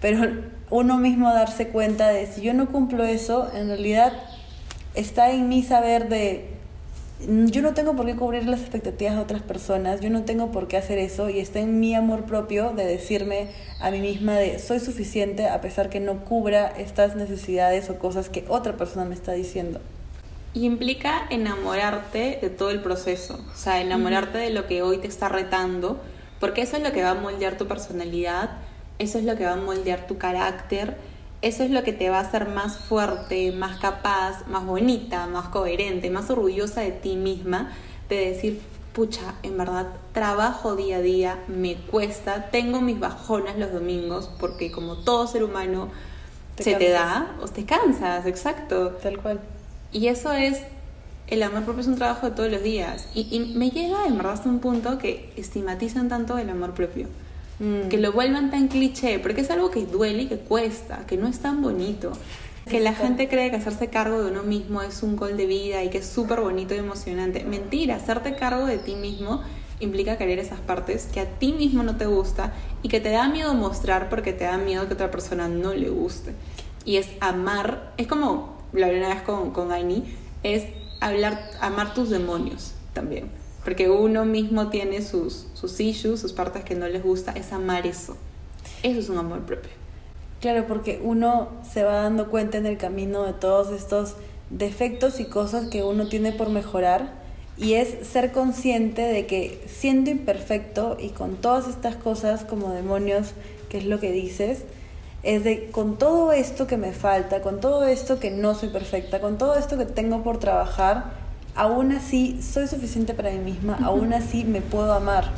[SPEAKER 1] Pero uno mismo darse cuenta de si yo no cumplo eso, en realidad está en mí saber de yo no tengo por qué cubrir las expectativas de otras personas, yo no tengo por qué hacer eso y está en mi amor propio de decirme a mí misma de soy suficiente a pesar que no cubra estas necesidades o cosas que otra persona me está diciendo.
[SPEAKER 2] Y implica enamorarte de todo el proceso, o sea, enamorarte de lo que hoy te está retando, porque eso es lo que va a moldear tu personalidad, eso es lo que va a moldear tu carácter eso es lo que te va a hacer más fuerte, más capaz, más bonita, más coherente, más orgullosa de ti misma, de decir, pucha, en verdad trabajo día a día, me cuesta, tengo mis bajonas los domingos, porque como todo ser humano se te da, o te cansas, exacto.
[SPEAKER 1] Tal cual.
[SPEAKER 2] Y eso es, el amor propio es un trabajo de todos los días. Y, y me llega en verdad hasta un punto que estigmatizan tanto el amor propio que lo vuelvan tan cliché, porque es algo que duele y que cuesta, que no es tan bonito. Que la gente cree que hacerse cargo de uno mismo es un gol de vida y que es súper bonito y emocionante. Mentira, hacerte cargo de ti mismo implica querer esas partes que a ti mismo no te gusta y que te da miedo mostrar porque te da miedo que otra persona no le guste. Y es amar, es como, la una vez con, con Aini, es hablar, amar tus demonios también porque uno mismo tiene sus, sus issues, sus partes que no les gusta, es amar eso. Eso es un amor propio.
[SPEAKER 1] Claro, porque uno se va dando cuenta en el camino de todos estos defectos y cosas que uno tiene por mejorar y es ser consciente de que siendo imperfecto y con todas estas cosas como demonios, que es lo que dices, es de con todo esto que me falta, con todo esto que no soy perfecta, con todo esto que tengo por trabajar, aún así soy suficiente para mí misma, aún así me puedo amar.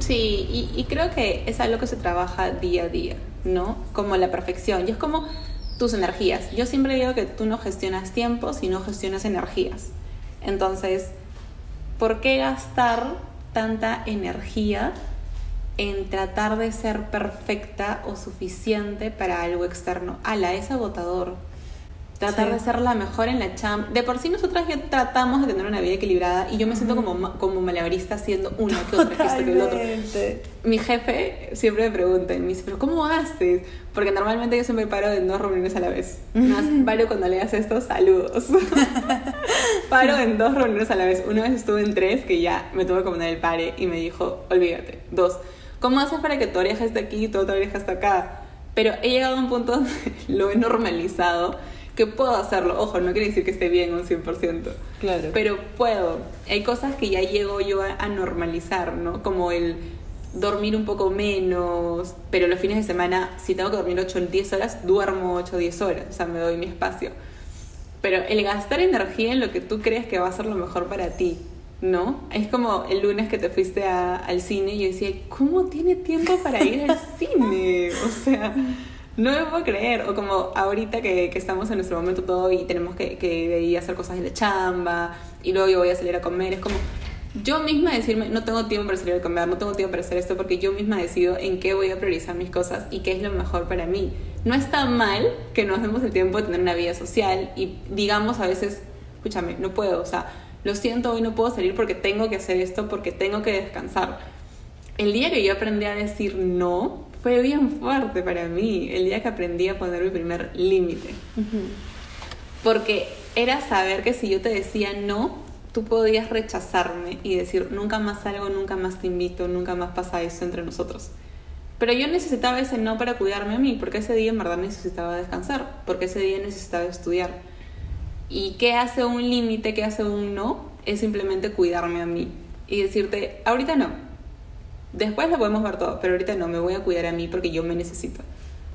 [SPEAKER 2] Sí, y, creo que es algo que se trabaja día a día, ¿no? Como la perfección. Y es como tus energías. Yo siempre digo que tú no gestionas tiempo, sino gestionas energías. Entonces, ¿por qué gastar tanta energía en tratar de ser perfecta o suficiente para algo externo? Ala, es agotador tratar de ser la mejor en la champ. De por sí nosotras ya tratamos de tener una vida equilibrada y yo me siento como, como malabarista haciendo una que otra que que el otro. Mi jefe siempre me pregunta y me dice, pero ¿cómo haces? Porque normalmente yo siempre paro en dos reuniones a la vez. Más paro cuando leas estos saludos. paro en dos reuniones a la vez. Una vez estuve en tres que ya me tuve que poner el pare y me dijo, olvídate. Dos, ¿cómo haces para que tu oreja esté aquí y tu otra oreja esté acá? Pero he llegado a un punto donde lo he normalizado que puedo hacerlo. Ojo, no quiere decir que esté bien un 100%.
[SPEAKER 1] Claro.
[SPEAKER 2] Pero puedo. Hay cosas que ya llego yo a, normalizar, ¿no? Como el dormir un poco menos, pero los fines de semana, si tengo que dormir 8 o 10 horas, duermo 8 o 10 horas, o sea, me doy mi espacio. Pero el gastar energía en lo que tú crees que va a ser lo mejor para ti, ¿no? Es como el lunes que te fuiste al cine y yo decía, ¿cómo tiene tiempo para ir al cine? O sea, no me puedo creer. O como ahorita que, que estamos en nuestro momento todo y tenemos que, que ir a hacer cosas de la chamba y luego yo voy a salir a comer. Es como yo misma decirme, no tengo tiempo para salir a comer, no tengo tiempo para hacer esto porque yo misma decido en qué voy a priorizar mis cosas y qué es lo mejor para mí. No está mal que nos demos el tiempo de tener una vida social y digamos a veces, escúchame, no puedo, o sea, lo siento, hoy no puedo salir porque tengo que hacer esto, porque tengo que descansar. El día que yo aprendí a decir no, fue bien fuerte para mí el día que aprendí a poner mi primer límite. Porque era saber que si yo te decía no, tú podías rechazarme y decir, nunca más salgo, nunca más te invito, nunca más pasa eso entre nosotros. Pero yo necesitaba ese no para cuidarme a mí, porque ese día en verdad necesitaba descansar, porque ese día necesitaba estudiar. ¿Y qué hace un límite, qué hace un no? Es simplemente cuidarme a mí y decirte, ahorita no, Después lo podemos ver todo, pero ahorita no, me voy a cuidar a mí porque yo me necesito.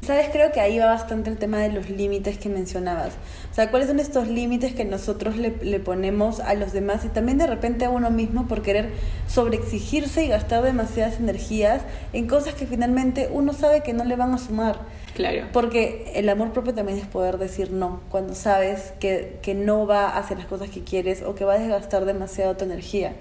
[SPEAKER 1] Sabes, creo que ahí va bastante el tema de los límites que mencionabas. O sea, ¿cuáles son estos límites que nosotros le, le, ponemos a los demás y también de repente a uno mismo por querer sobreexigirse y gastar demasiadas energías en cosas que finalmente uno sabe que no le van a sumar?
[SPEAKER 2] Claro.
[SPEAKER 1] Porque el amor propio también es poder decir no, cuando sabes que, que no va a hacer las cosas que quieres o que va a desgastar demasiado tu energía.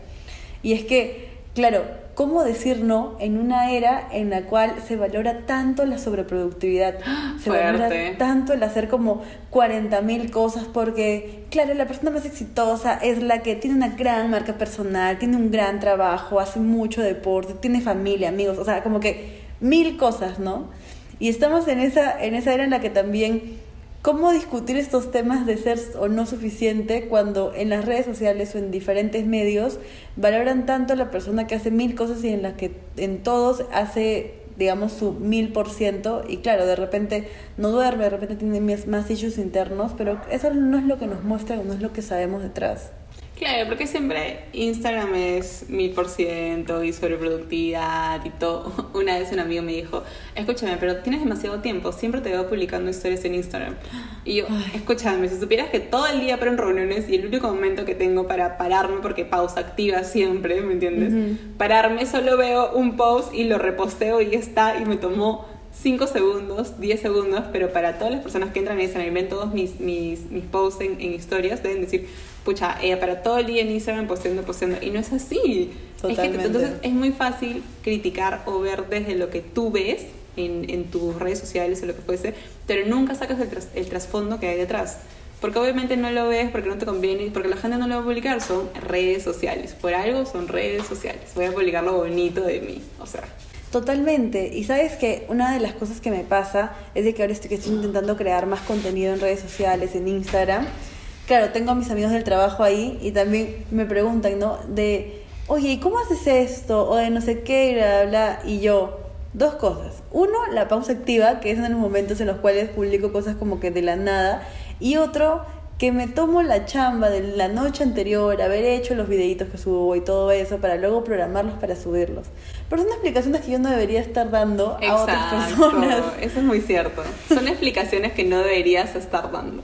[SPEAKER 1] Y es que, claro, ¿cómo decir no en una era en la cual se valora tanto la sobreproductividad? Se
[SPEAKER 2] Fuerte.
[SPEAKER 1] valora tanto el hacer como 40 mil cosas porque, claro, la persona más exitosa es la que tiene una gran marca personal, tiene un gran trabajo, hace mucho deporte, tiene familia, amigos, o sea, como que mil cosas, ¿no? Y estamos en esa, en esa era en la que también ¿Cómo discutir estos temas de ser o no suficiente cuando en las redes sociales o en diferentes medios valoran tanto a la persona que hace mil cosas y en la que en todos hace, digamos, su mil por ciento? Y claro, de repente no duerme, de repente tiene más issues internos, pero eso no es lo que nos muestra, no es lo que sabemos detrás.
[SPEAKER 2] Claro, porque siempre Instagram es mil por ciento y sobreproductividad y todo. Una vez un amigo me dijo, escúchame, pero tienes demasiado tiempo, siempre te veo publicando historias en Instagram. Y yo, escúchame, si supieras que todo el día paro en reuniones y el único momento que tengo para pararme, porque pausa activa siempre, ¿me entiendes? Pararme, solo veo un post y lo reposteo y ya está, y me tomó 5 segundos, 10 segundos, pero para todas las personas que entran y ven todos mis, mis, mis posts en, en historias, deben decir, pucha, ella para todo el día en Instagram posteando, posteando. Y no es así.
[SPEAKER 1] Totalmente.
[SPEAKER 2] Es que, entonces es muy fácil criticar o ver desde lo que tú ves en, en tus redes sociales o lo que fuese, pero nunca sacas el, tras, el trasfondo que hay detrás. Porque obviamente no lo ves, porque no te conviene, porque la gente no lo va a publicar. Son redes sociales. Por algo son redes sociales. Voy a publicar lo bonito de mí. O sea.
[SPEAKER 1] Totalmente. Y sabes que una de las cosas que me pasa es de que ahora estoy, que estoy intentando crear más contenido en redes sociales, en Instagram. Claro, tengo a mis amigos del trabajo ahí y también me preguntan, ¿no? De, oye, ¿y cómo haces esto? O de no sé qué, y bla, bla, bla. Y yo, dos cosas. Uno, la pausa activa, que es en los momentos en los cuales publico cosas como que de la nada. Y otro, que me tomo la chamba de la noche anterior, haber hecho los videitos que subo y todo eso, para luego programarlos para subirlos. Pero son explicaciones que yo no debería estar dando a otras personas.
[SPEAKER 2] Eso es muy cierto. Son explicaciones que no deberías estar dando.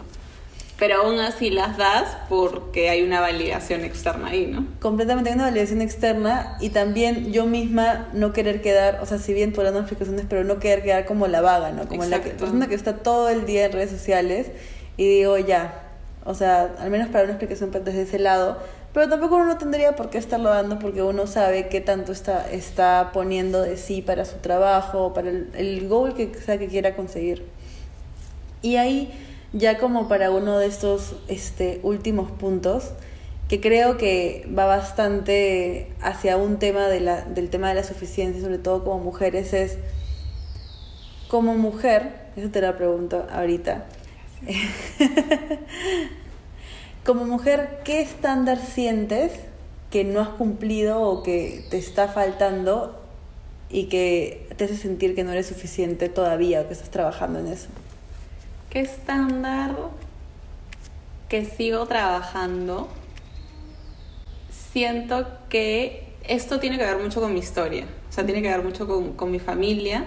[SPEAKER 2] Pero aún así las das porque hay una validación externa ahí, ¿no?
[SPEAKER 1] Completamente hay una validación externa y también yo misma no querer quedar, o sea, si bien por dando explicaciones, pero no querer quedar como la vaga, ¿no? Como la que-
[SPEAKER 2] Exacto.
[SPEAKER 1] persona que está todo el día en redes sociales y digo, ya, o sea, al menos para una explicación desde ese lado, pero tampoco uno no tendría por qué estarlo dando porque uno sabe qué tanto está, está poniendo de sí para su trabajo, para el, el goal que sea que quiera conseguir. Y ahí, ya como para uno de estos este, últimos puntos, que creo que va bastante hacia un tema del tema de la suficiencia, sobre todo como mujeres, es como mujer, eso te la pregunto ahorita, como mujer, ¿qué estándar sientes que no has cumplido o que te está faltando y que te hace sentir que no eres suficiente todavía o que estás trabajando en eso?
[SPEAKER 2] ¿Qué estándar que sigo trabajando? Siento que esto tiene que ver mucho con mi historia. O sea, tiene que ver mucho con, con mi familia,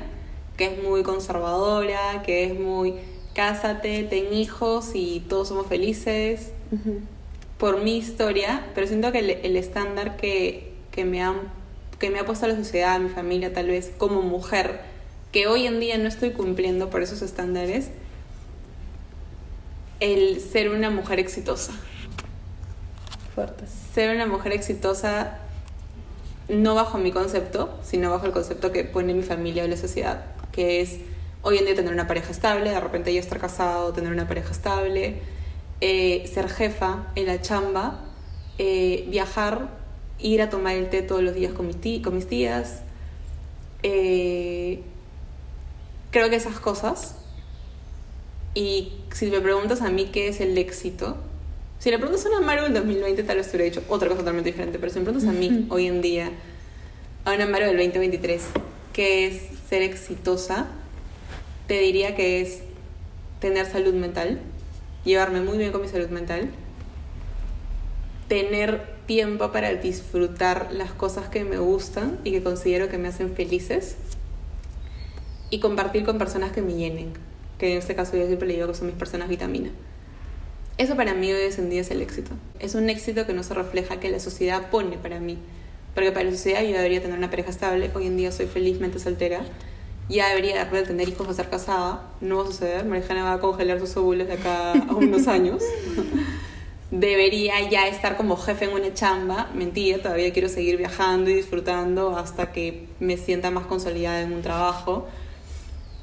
[SPEAKER 2] que es muy conservadora, que es muy cásate, ten hijos y todos somos felices. Por mi historia, pero siento que el, el estándar que, que, me han, que me ha puesto la sociedad, mi familia tal vez, como mujer, que hoy en día no estoy cumpliendo por esos estándares, el ser una mujer exitosa. Ser una mujer exitosa no bajo mi concepto, sino bajo el concepto que pone mi familia o la sociedad, que es hoy en día tener una pareja estable, de repente ya estar casado, tener una pareja estable, eh, ser jefa en la chamba, eh, viajar, ir a tomar el té todos los días con mis, tí- con mis tías. Eh, creo que esas cosas. Y si me preguntas a mí qué es el éxito, si le preguntas a una Maru del 2020, tal vez te hubiera dicho otra cosa totalmente diferente. Pero si me preguntas a mí hoy en día, a una Maru del 2023, qué es ser exitosa, te diría que es tener salud mental, llevarme muy bien con mi salud mental, tener tiempo para disfrutar las cosas que me gustan y que considero que me hacen felices y compartir con personas que me llenen, que en este caso yo siempre le digo que son mis personas vitamina. Eso para mí hoy en día es el éxito. Es un éxito que no se refleja que la sociedad pone para mí. Porque para la sociedad yo debería tener una pareja estable. Hoy en día soy felizmente soltera. Ya debería de tener hijos o estar casada. No va a suceder. Marijana va a congelar sus óvulos de acá a unos años. debería ya estar como jefe en una chamba. Mentira, todavía quiero seguir viajando y disfrutando hasta que me sienta más consolidada en un trabajo.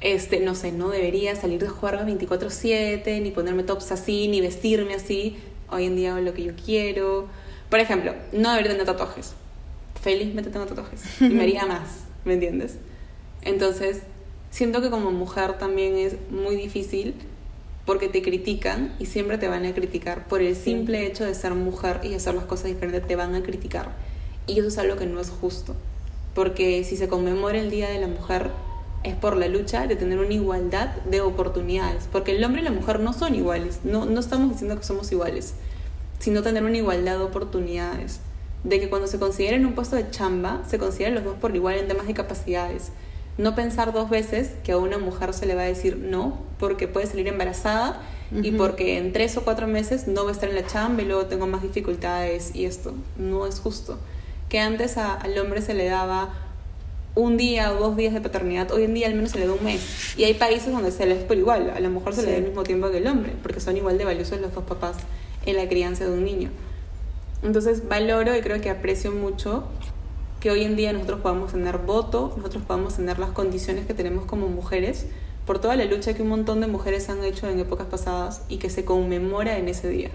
[SPEAKER 2] Este, no sé, no debería salir de jugar 24/7, ni ponerme tops así, ni vestirme así. Hoy en día hago lo que yo quiero. Por ejemplo, no debería tener tatuajes. Felizmente tengo tatuajes. Y me haría más, ¿me entiendes? Entonces, siento que como mujer también es muy difícil porque te critican y siempre te van a criticar. Por el simple hecho de ser mujer y hacer las cosas diferentes, te van a criticar. Y eso es algo que no es justo. Porque si se conmemora el Día de la Mujer, es por la lucha de tener una igualdad de oportunidades. Porque el hombre y la mujer no son iguales. No, no estamos diciendo que somos iguales, sino tener una igualdad de oportunidades. De que cuando se consideren un puesto de chamba, se consideren los dos por igual en temas de capacidades no pensar dos veces que a una mujer se le va a decir no porque puede salir embarazada y porque en tres o cuatro meses no va a estar en la chamba y luego tengo más dificultades y esto no es justo. Que antes al hombre se le daba un día o dos días de paternidad, hoy en día al menos se le da un mes. Y hay países donde se le es por igual, a la mujer se le da el mismo tiempo que el hombre, porque son igual de valiosos los dos papás en la crianza de un niño. Entonces valoro y creo que aprecio mucho que hoy en día nosotros podamos tener voto, nosotros podamos tener las condiciones que tenemos como mujeres, por toda la lucha que un montón de mujeres han hecho en épocas pasadas y que se conmemora en ese día.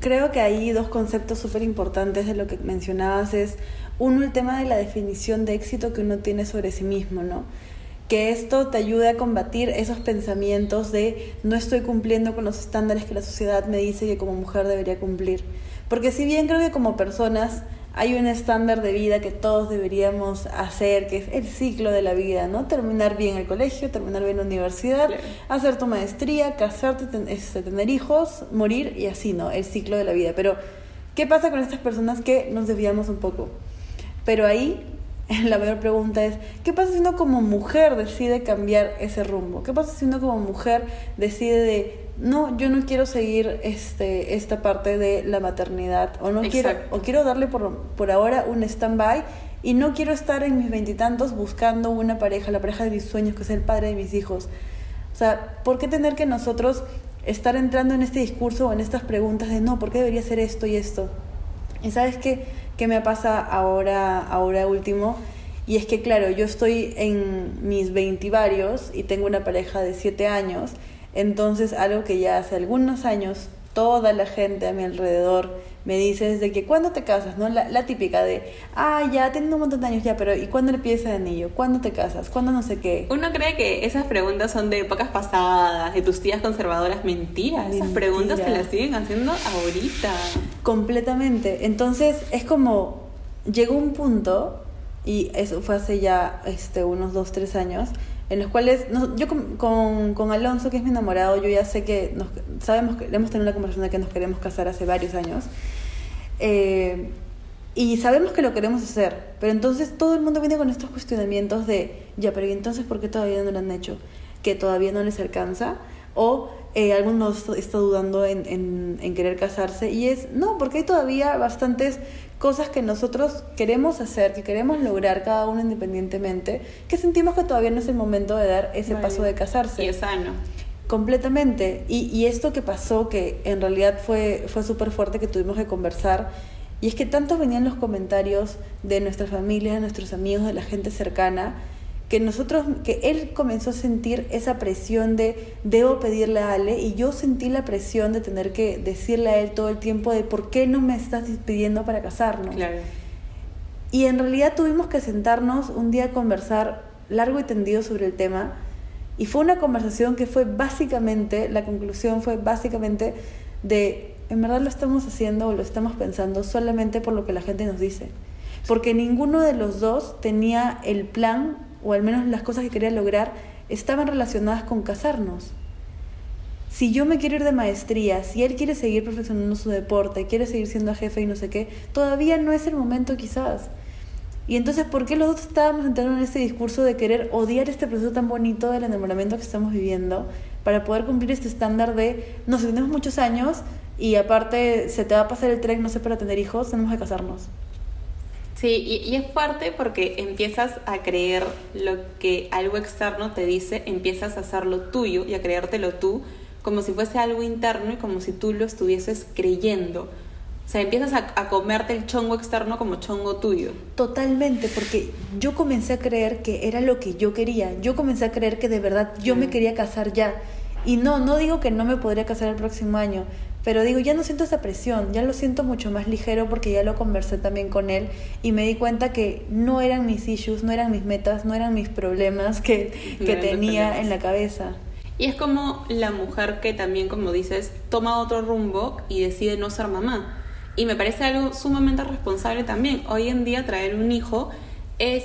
[SPEAKER 1] Creo que hay dos conceptos súper importantes de lo que mencionabas. Es uno, el tema de la definición de éxito que uno tiene sobre sí mismo, ¿no? que esto te ayude a combatir esos pensamientos de no estoy cumpliendo con los estándares que la sociedad me dice que como mujer debería cumplir. Porque si bien creo que como personas hay un estándar de vida que todos deberíamos hacer, que es el ciclo de la vida, ¿no? Terminar bien el colegio, terminar bien la universidad, hacer tu maestría, casarte, este, tener hijos, morir y así, ¿no? El ciclo de la vida. Pero, ¿qué pasa con estas personas que nos desviamos un poco? Pero ahí la mayor pregunta es, ¿qué pasa si uno como mujer decide cambiar ese rumbo? ¿Qué pasa si uno como mujer decide de no, yo no quiero seguir este, esta parte de la maternidad o no quiero o quiero darle por, por ahora un stand-by y no quiero estar en mis veintitantos buscando una pareja, la pareja de mis sueños, que es el padre de mis hijos. O sea, ¿por qué tener que nosotros estar entrando en este discurso o en estas preguntas de no, ¿por qué debería ser esto y esto? Y sabes qué, qué me pasa ahora, ahora último? Y es que, claro, yo estoy en mis veintivarios y tengo una pareja de siete años entonces, algo que ya hace algunos años toda la gente a mi alrededor me dice desde que cuando te casas, ¿no? La, típica de, ah, ya teniendo un montón de años ya, pero ¿y cuándo le pides el anillo? ¿Cuándo te casas? ¿Cuándo no sé qué?
[SPEAKER 2] Uno cree que esas preguntas son de épocas pasadas, de tus tías conservadoras. Mentira, esas preguntas se las siguen haciendo ahorita.
[SPEAKER 1] Completamente. Entonces, es como, llegó un punto, y eso fue hace ya este, unos dos, tres años, en los cuales yo con, con, Alonso, que es mi enamorado, yo ya sé que nos, sabemos que hemos tenido una conversación de que nos queremos casar hace varios años. Eh, y sabemos que lo queremos hacer, pero entonces todo el mundo viene con estos cuestionamientos de, ya, pero ¿y entonces por qué todavía no lo han hecho? ¿Que todavía no les alcanza? O eh, algunos está dudando en, en, en, querer casarse y es, no, porque hay todavía bastantes cosas que nosotros queremos hacer, que queremos lograr cada uno independientemente, que sentimos que todavía no es el momento de dar ese paso de casarse.
[SPEAKER 2] Y es sano.
[SPEAKER 1] Completamente. Y, y esto que pasó, que en realidad fue, fue súper fuerte, que tuvimos que conversar, y es que tantos venían los comentarios de nuestra familia, de nuestros amigos, de la gente cercana, que nosotros, que él comenzó a sentir esa presión de debo pedirle a Ale y yo sentí la presión de tener que decirle a él todo el tiempo de por qué no me estás pidiendo para casarnos.
[SPEAKER 2] Claro.
[SPEAKER 1] Y en realidad tuvimos que sentarnos un día a conversar largo y tendido sobre el tema y fue una conversación que fue básicamente, la conclusión fue básicamente de, en verdad lo estamos haciendo o lo estamos pensando solamente por lo que la gente nos dice. Porque ninguno de los dos tenía el plan o al menos las cosas que quería lograr, estaban relacionadas con casarnos. Si yo me quiero ir de maestría, si él quiere seguir perfeccionando su deporte, quiere seguir siendo jefe y no sé qué, todavía no es el momento quizás. Y entonces, ¿por qué los dos estábamos entrando en este discurso de querer odiar este proceso tan bonito del enamoramiento que estamos viviendo para poder cumplir este estándar de nos tenemos muchos años y aparte se te va a pasar el tren, no sé, para tener hijos, tenemos que casarnos?
[SPEAKER 2] Sí, y, es fuerte porque empiezas a creer lo que algo externo te dice, empiezas a hacerlo tuyo y a creértelo tú, como si fuese algo interno y como si tú lo estuvieses creyendo. O sea, empiezas a, a, comerte el chongo externo como chongo tuyo.
[SPEAKER 1] Totalmente, porque yo comencé a creer que era lo que yo quería. Yo comencé a creer que de verdad yo me quería casar ya. Y no, no digo que no me podría casar el próximo año, pero digo, ya no siento esa presión, ya lo siento mucho más ligero porque ya lo conversé también con él y me di cuenta que no eran mis issues, no eran mis metas, no eran mis problemas que, que tenía en la cabeza.
[SPEAKER 2] Y es como la mujer que también, como dices, toma otro rumbo y decide no ser mamá. Y me parece algo sumamente responsable también. Hoy en día traer un hijo es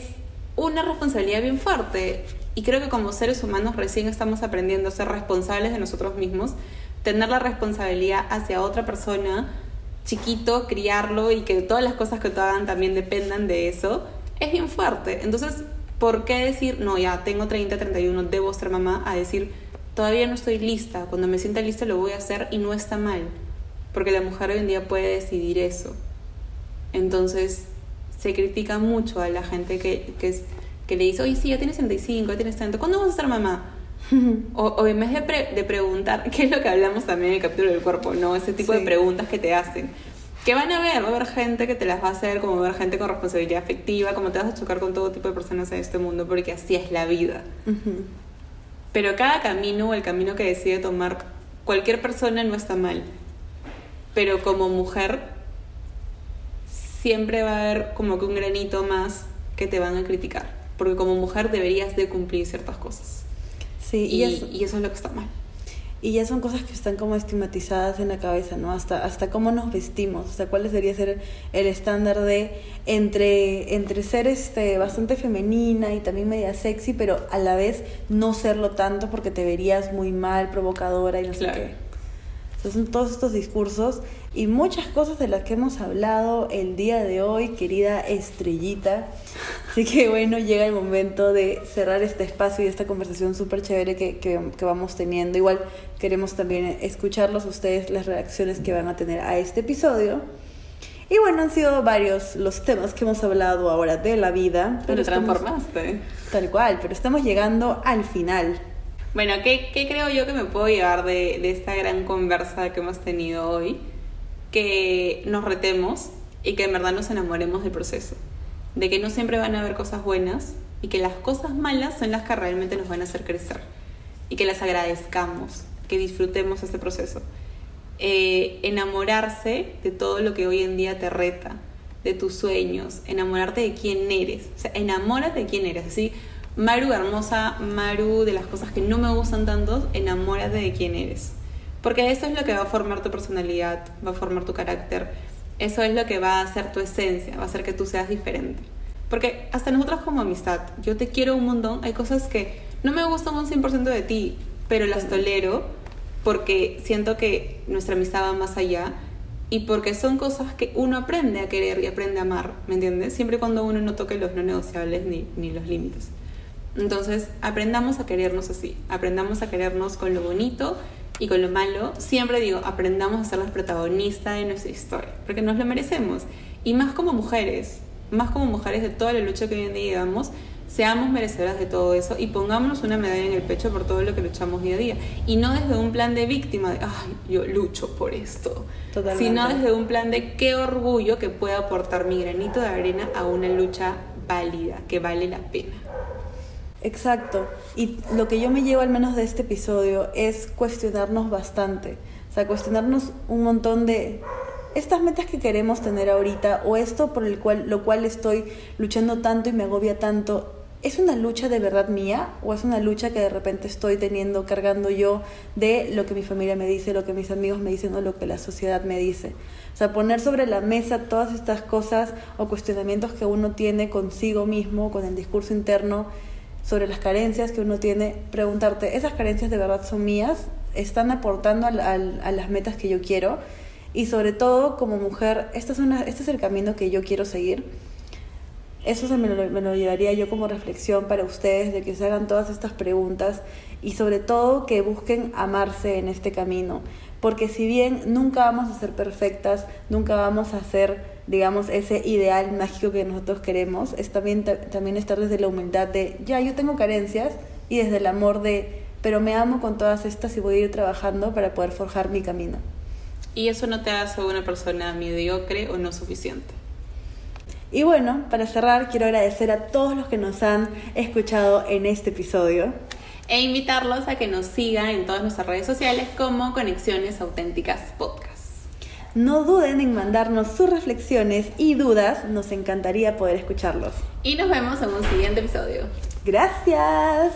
[SPEAKER 2] una responsabilidad bien fuerte. Y creo que como seres humanos recién estamos aprendiendo a ser responsables de nosotros mismos tener la responsabilidad hacia otra persona, chiquito, criarlo y que todas las cosas que te hagan también dependan de eso, es bien fuerte. Entonces, ¿por qué decir, no, ya tengo 30, 31, debo ser mamá? A decir, todavía no estoy lista, cuando me sienta lista lo voy a hacer y no está mal, porque la mujer hoy en día puede decidir eso. Entonces, se critica mucho a la gente que, que, que le dice, oye, sí, ya tienes 35, ya tienes tanto, ¿cuándo vas a ser mamá? O, en vez de, de, preguntar, qué es lo que hablamos también en el capítulo del cuerpo, ¿no? Ese tipo de preguntas que te hacen. Que van a ver, va a haber gente que te las va a hacer, como va a haber gente con responsabilidad afectiva, como te vas a chocar con todo tipo de personas en este mundo, porque así es la vida. Pero cada camino, el camino que decide tomar cualquier persona no está mal. Pero como mujer, siempre va a haber como que un granito más que te van a criticar. Porque como mujer deberías de cumplir ciertas cosas.
[SPEAKER 1] Sí,
[SPEAKER 2] y, eso, y eso es lo que está mal.
[SPEAKER 1] Y ya son cosas que están como estigmatizadas en la cabeza, ¿no? Hasta, hasta cómo nos vestimos, o sea, cuál debería ser el estándar de entre, entre ser este, bastante femenina y también media sexy, pero a la vez no serlo tanto porque te verías muy mal, provocadora y no sé qué son todos estos discursos y muchas cosas de las que hemos hablado el día de hoy, querida estrellita. Así que bueno, llega el momento de cerrar este espacio y esta conversación súper chévere que, que, que, vamos teniendo. Igual queremos también escucharlos ustedes, las reacciones que van a tener a este episodio. Y bueno, han sido varios los temas que hemos hablado ahora de la vida.
[SPEAKER 2] Pero, transformaste.
[SPEAKER 1] Tal cual, pero estamos llegando al final.
[SPEAKER 2] Bueno, ¿qué, ¿qué, creo yo que me puedo llevar de, de esta gran conversa que hemos tenido hoy? Que nos retemos y que en verdad nos enamoremos del proceso. De que no siempre van a haber cosas buenas y que las cosas malas son las que realmente nos van a hacer crecer. Y que las agradezcamos, que disfrutemos este proceso. Eh, enamorarse de todo lo que hoy en día te reta, de tus sueños, enamorarte de quién eres. O sea, enamórate de quién eres. Así, Maru hermosa, Maru de las cosas que no me gustan tanto, enamórate de quién eres. Porque eso es lo que va a formar tu personalidad, va a formar tu carácter. Eso es lo que va a hacer tu esencia, va a hacer que tú seas diferente. Porque hasta nosotros como amistad, yo te quiero un montón, hay cosas que no me gustan un 100% de ti, pero las tolero porque siento que nuestra amistad va más allá y porque son cosas que uno aprende a querer y aprende a amar, ¿me entiendes? Siempre cuando uno no toque los no negociables ni, ni los límites. Entonces, aprendamos a querernos así, aprendamos a querernos con lo bonito y con lo malo. Siempre digo, aprendamos a ser las protagonistas de nuestra historia, porque nos lo merecemos. Y más como mujeres, más como mujeres de toda la lucha que hoy en día llevamos, seamos merecedoras de todo eso y pongámonos una medalla en el pecho por todo lo que luchamos día a día. Y no desde un plan de víctima, de, ay, yo lucho por esto, sino desde un plan de qué orgullo que pueda aportar mi granito de arena a una lucha válida, que vale la pena.
[SPEAKER 1] Exacto. Y lo que yo me llevo al menos de este episodio es cuestionarnos bastante. O sea, cuestionarnos un montón de estas metas que queremos tener ahorita o esto por el cual, lo cual estoy luchando tanto y me agobia tanto. ¿Es una lucha de verdad mía o es una lucha que de repente estoy teniendo, cargando yo de lo que mi familia me dice, lo que mis amigos me dicen o lo que la sociedad me dice? O sea, poner sobre la mesa todas estas cosas o cuestionamientos que uno tiene consigo mismo, con el discurso interno sobre las carencias que uno tiene, preguntarte, ¿esas carencias de verdad son mías? ¿Están aportando a, las metas que yo quiero? Y sobre todo, como mujer, ¿este es, este es el camino que yo quiero seguir? Eso se me me lo llevaría yo como reflexión para ustedes, de que se hagan todas estas preguntas y sobre todo que busquen amarse en este camino. Porque si bien nunca vamos a ser perfectas, nunca vamos a ser digamos, ese ideal mágico que nosotros queremos, es también, también estar desde la humildad de, ya, yo tengo carencias, y desde el amor de, pero me amo con todas estas y voy a ir trabajando para poder forjar mi camino.
[SPEAKER 2] Y eso no te hace una persona mediocre o no suficiente.
[SPEAKER 1] Y bueno, para cerrar, quiero agradecer a todos los que nos han escuchado en este episodio.
[SPEAKER 2] E invitarlos a que nos sigan en todas nuestras redes sociales como Conexiones Auténticas Podcast.
[SPEAKER 1] No duden en mandarnos sus reflexiones y dudas, nos encantaría poder escucharlos.
[SPEAKER 2] Y nos vemos en un siguiente episodio.
[SPEAKER 1] Gracias.